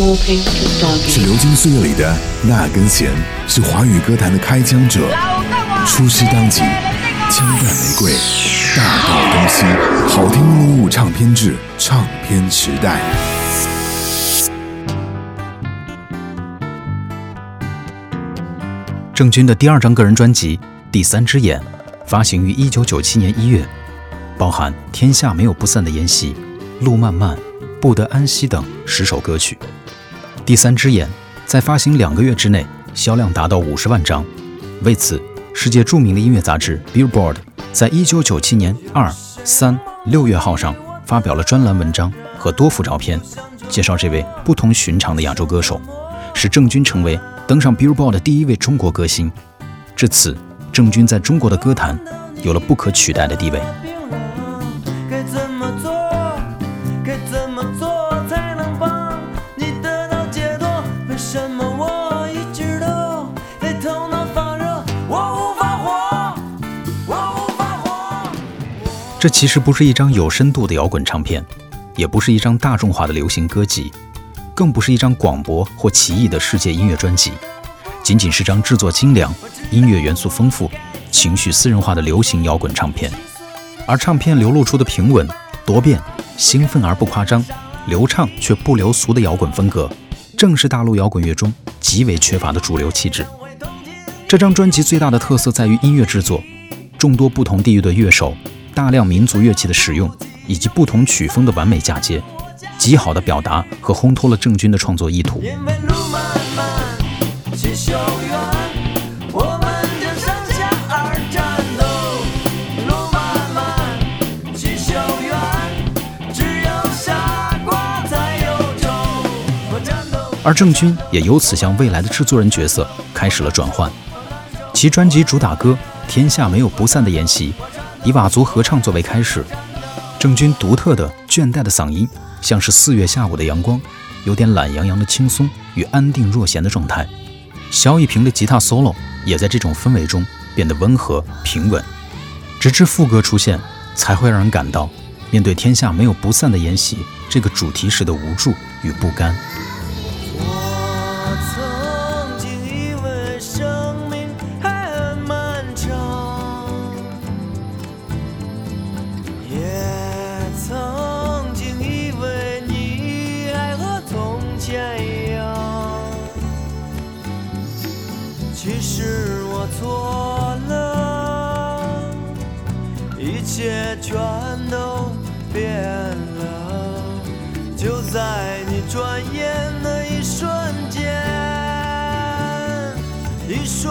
是流金岁月里的那根弦，是华语歌坛的开疆者。出师当即，枪弹玫瑰，大道东西，好听录物唱片制，唱片时代。郑钧的第二张个人专辑《第三只眼》发行于一九九七年一月，包含《天下没有不散的筵席》《路漫漫》《不得安息》等十首歌曲。《第三只眼》在发行两个月之内销量达到五十万张，为此，世界著名的音乐杂志 Billboard 在一九九七年二、三、六月号上发表了专栏文章和多幅照片，介绍这位不同寻常的亚洲歌手，使郑钧成为。登上 Billboard 的第一位中国歌星，至此，郑钧在中国的歌坛有了不可取代的地位。这其实不是一张有深度的摇滚唱片，也不是一张大众化的流行歌集。更不是一张广博或奇异的世界音乐专辑，仅仅是张制作精良、音乐元素丰富、情绪私人化的流行摇滚唱片。而唱片流露出的平稳、多变、兴奋而不夸张、流畅却不流俗的摇滚风格，正是大陆摇滚乐中极为缺乏的主流气质。这张专辑最大的特色在于音乐制作，众多不同地域的乐手、大量民族乐器的使用，以及不同曲风的完美嫁接。极好的表达和烘托了郑钧的创作意图。而郑钧也由此向未来的制作人角色开始了转换。其专辑主打歌《天下没有不散的筵席》，以佤族合唱作为开始，郑钧独特的倦怠的嗓音。像是四月下午的阳光，有点懒洋洋的轻松与安定若闲的状态。萧一平的吉他 solo 也在这种氛围中变得温和平稳，直至副歌出现，才会让人感到面对天下没有不散的筵席这个主题时的无助与不甘。是我错了一切全都变了，就在你转眼的一瞬间，一瞬